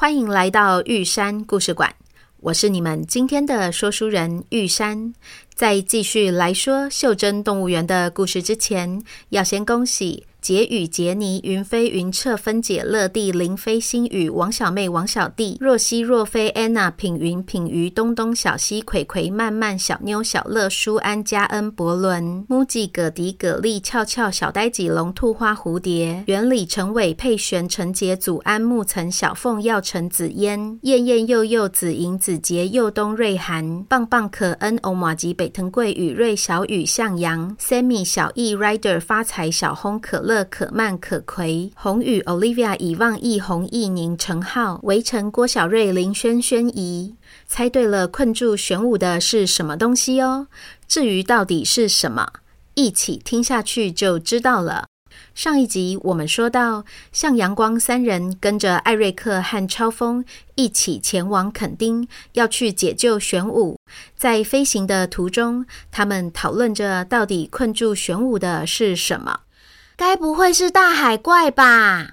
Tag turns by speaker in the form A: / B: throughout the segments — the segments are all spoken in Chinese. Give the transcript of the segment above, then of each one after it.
A: 欢迎来到玉山故事馆。我是你们今天的说书人玉山。在继续来说袖珍动物园的故事之前，要先恭喜。杰宇、杰尼、云飞、云彻、分解、乐蒂、林飞、星宇、王小妹、王小弟、若曦、若飞、安娜、品云、品瑜、东东、小西、葵葵、曼曼、小妞、小乐、舒安、嘉恩、伯伦、木吉、葛迪、葛丽、俏俏、小呆几、龙兔、花蝴蝶、原理、陈伟、佩璇、陈杰、祖安、木岑、小凤、耀成、紫嫣、燕燕、佑佑、紫莹、子杰、佑东、瑞涵、棒棒、可恩、欧玛吉、北藤贵、雨瑞、小雨、向阳、Sammy、小易、Rider、发财、小红、可乐。可曼、可葵、红宇、Olivia、以望、易红、易宁、陈浩、围城、郭小瑞、林轩、轩怡，猜对了，困住玄武的是什么东西哦？至于到底是什么，一起听下去就知道了。上一集我们说到，向阳光三人跟着艾瑞克和超风一起前往垦丁，要去解救玄武。在飞行的途中，他们讨论着到底困住玄武的是什么。该不会是大海怪吧？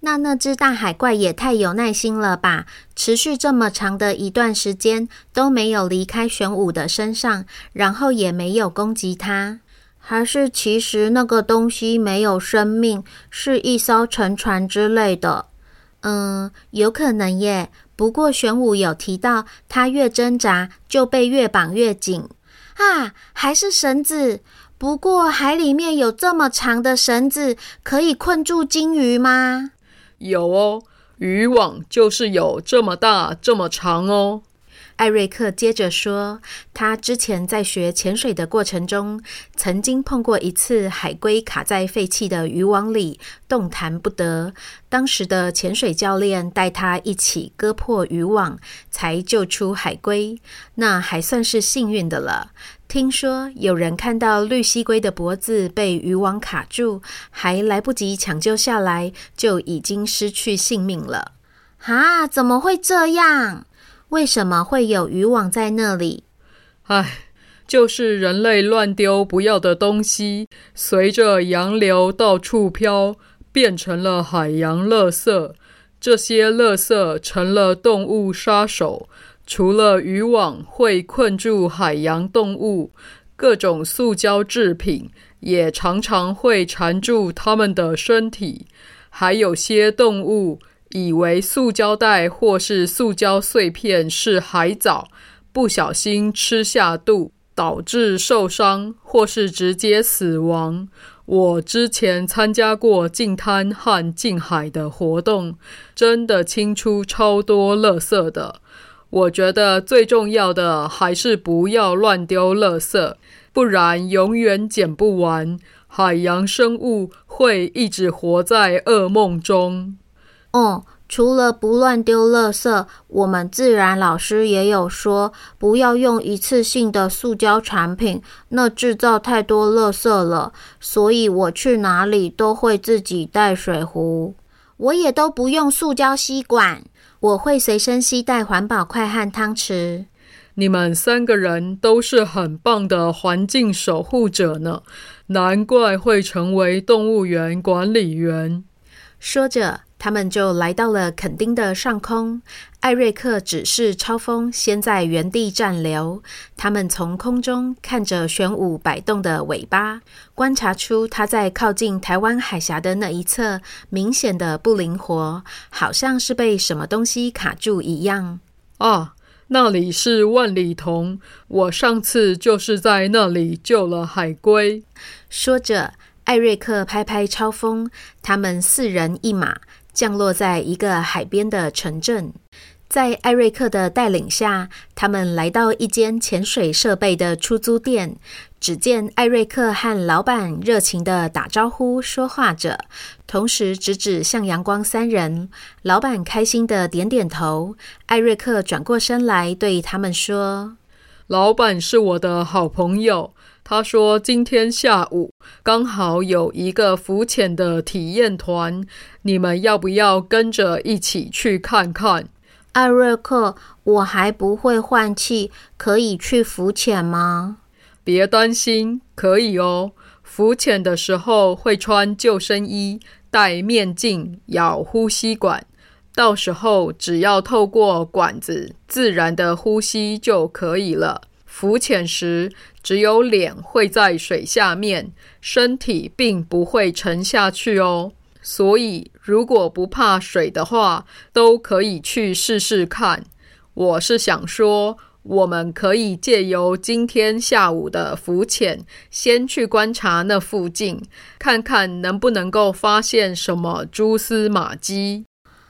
A: 那那只大海怪也太有耐心了吧！持续这么长的一段时间都没有离开玄武的身上，然后也没有攻击他。还是其实那个东西没有生命，是一艘沉船之类的？嗯，有可能耶。不过玄武有提到，他越挣扎就被越绑越紧啊，还是绳子。不过，海里面有这么长的绳子，可以困住鲸鱼吗？
B: 有哦，渔网就是有这么大、这么长哦。
A: 艾瑞克接着说：“他之前在学潜水的过程中，曾经碰过一次海龟卡在废弃的渔网里，动弹不得。当时的潜水教练带他一起割破渔网，才救出海龟。那还算是幸运的了。听说有人看到绿蠵龟的脖子被渔网卡住，还来不及抢救下来，就已经失去性命了。啊，怎么会这样？”为什么会有渔网在那里？
B: 唉，就是人类乱丢不要的东西，随着洋流到处飘，变成了海洋垃圾。这些垃圾成了动物杀手。除了渔网会困住海洋动物，各种塑胶制品也常常会缠住它们的身体。还有些动物。以为塑胶袋或是塑胶碎片是海藻，不小心吃下肚，导致受伤或是直接死亡。我之前参加过净滩和净海的活动，真的清出超多垃圾的。我觉得最重要的还是不要乱丢垃圾，不然永远捡不完，海洋生物会一直活在噩梦中。
A: 哦，除了不乱丢垃圾，我们自然老师也有说，不要用一次性的塑胶产品，那制造太多垃圾了。所以我去哪里都会自己带水壶，我也都不用塑胶吸管，我会随身携带环保筷和汤匙。
B: 你们三个人都是很棒的环境守护者呢，难怪会成为动物园管理员。
A: 说着。他们就来到了垦丁的上空。艾瑞克指示超风先在原地暂留。他们从空中看着玄武摆动的尾巴，观察出它在靠近台湾海峡的那一侧明显的不灵活，好像是被什么东西卡住一样。
B: 啊，那里是万里桐，我上次就是在那里救了海龟。
A: 说着，艾瑞克拍拍超风，他们四人一马。降落在一个海边的城镇，在艾瑞克的带领下，他们来到一间潜水设备的出租店。只见艾瑞克和老板热情地打招呼说话着，同时指指向阳光三人。老板开心地点点头。艾瑞克转过身来对他们说：“
B: 老板是我的好朋友，他说今天下午刚好有一个浮潜的体验团，你们要不要跟着一起去看看？”
C: 艾瑞克，我还不会换气，可以去浮潜吗？
B: 别担心，可以哦。浮潜的时候会穿救生衣、戴面镜、咬呼吸管，到时候只要透过管子自然的呼吸就可以了。浮潜时只有脸会在水下面，身体并不会沉下去哦。所以如果不怕水的话，都可以去试试看。我是想说。我们可以借由今天下午的浮潜，先去观察那附近，看看能不能够发现什么蛛丝马迹。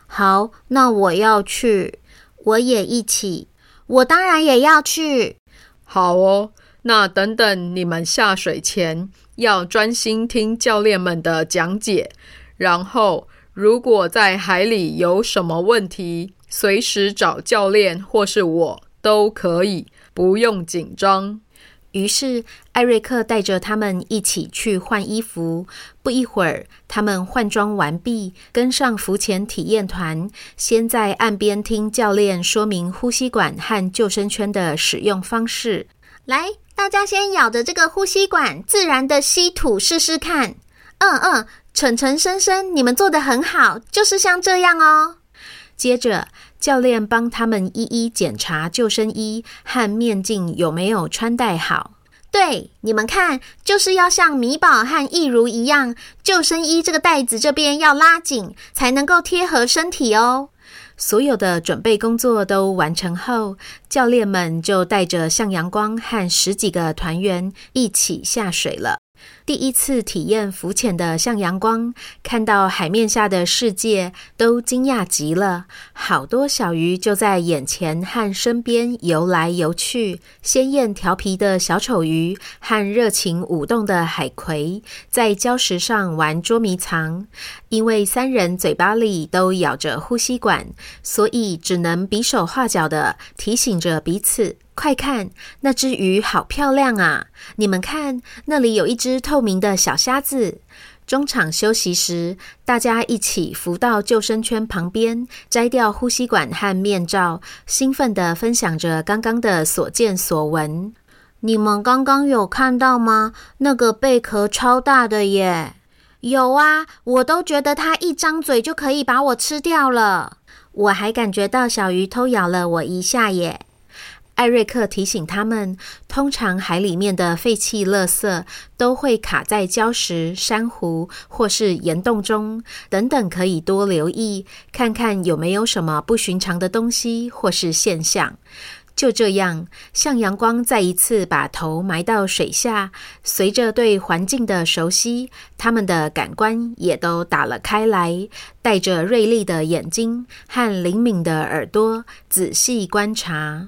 C: 好，那我要去，我也一起。我当然也要去。
B: 好哦，那等等你们下水前，要专心听教练们的讲解。然后，如果在海里有什么问题，随时找教练或是我。都可以，不用紧张。
A: 于是艾瑞克带着他们一起去换衣服。不一会儿，他们换装完毕，跟上浮潜体验团，先在岸边听教练说明呼吸管和救生圈的使用方式。
C: 来，大家先咬着这个呼吸管，自然的吸吐试试看。嗯嗯，晨晨、深深，你们做的很好，就是像这样哦。
A: 接着。教练帮他们一一检查救生衣和面镜有没有穿戴好。
C: 对，你们看，就是要像米宝和易如一样，救生衣这个带子这边要拉紧，才能够贴合身体哦。
A: 所有的准备工作都完成后，教练们就带着向阳光和十几个团员一起下水了。第一次体验浮潜的向阳光，看到海面下的世界，都惊讶极了。好多小鱼就在眼前和身边游来游去，鲜艳调皮的小丑鱼和热情舞动的海葵，在礁石上玩捉迷藏。因为三人嘴巴里都咬着呼吸管，所以只能比手画脚地提醒着彼此。快看，那只鱼好漂亮啊！你们看，那里有一只透明的小虾子。中场休息时，大家一起浮到救生圈旁边，摘掉呼吸管和面罩，兴奋地分享着刚刚的所见所闻。
C: 你们刚刚有看到吗？那个贝壳超大的耶！有啊，我都觉得它一张嘴就可以把我吃掉了。
A: 我还感觉到小鱼偷咬了我一下耶。艾瑞克提醒他们，通常海里面的废弃垃圾都会卡在礁石、珊瑚或是岩洞中等等，可以多留意，看看有没有什么不寻常的东西或是现象。就这样，向阳光再一次把头埋到水下，随着对环境的熟悉，他们的感官也都打了开来，带着锐利的眼睛和灵敏的耳朵，仔细观察。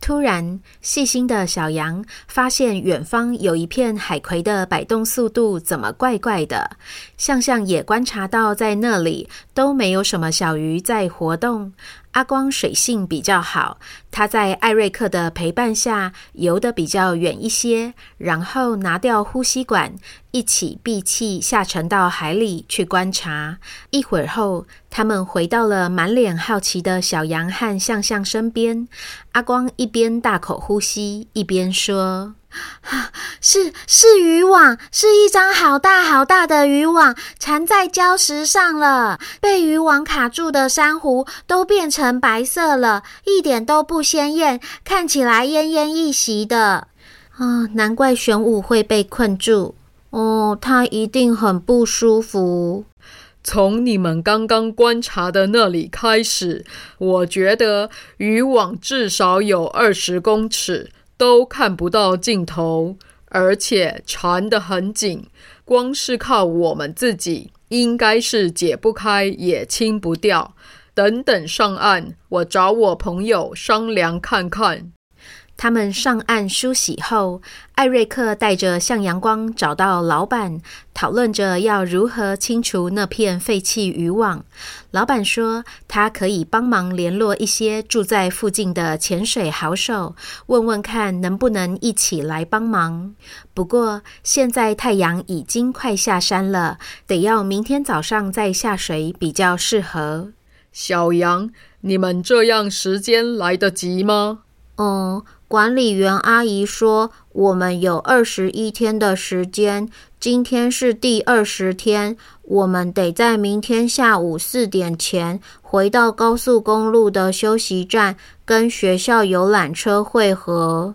A: 突然，细心的小羊发现远方有一片海葵的摆动速度怎么怪怪的。象象也观察到，在那里都没有什么小鱼在活动。阿光水性比较好，他在艾瑞克的陪伴下游得比较远一些，然后拿掉呼吸管，一起闭气下沉到海里去观察。一会儿后，他们回到了满脸好奇的小羊和向向身边。阿光一边大口呼吸，一边说。
C: 是是渔网，是一张好大好大的渔网，缠在礁石上了。被渔网卡住的珊瑚都变成白色了，一点都不不鲜艳，看起来奄奄一息的。
A: 啊、难怪玄武会被困住。
C: 哦，他一定很不舒服。
B: 从你们刚刚观察的那里开始，我觉得渔网至少有二十公尺。都看不到尽头，而且缠得很紧，光是靠我们自己，应该是解不开也清不掉。等等上岸，我找我朋友商量看看。
A: 他们上岸梳洗后，艾瑞克带着向阳光找到老板，讨论着要如何清除那片废弃渔网。老板说，他可以帮忙联络一些住在附近的潜水好手，问问看能不能一起来帮忙。不过，现在太阳已经快下山了，得要明天早上再下水比较适合。
B: 小羊，你们这样时间来得及吗？
C: 嗯。管理员阿姨说：“我们有二十一天的时间，今天是第二十天，我们得在明天下午四点前回到高速公路的休息站，跟学校游览车会合。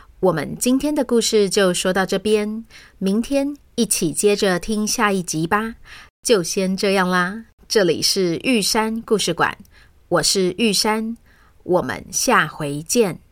A: 我们今天的故事就说到这边，明天一起接着听下一集吧。就先这样啦，这里是玉山故事馆，我是玉山，我们下回见。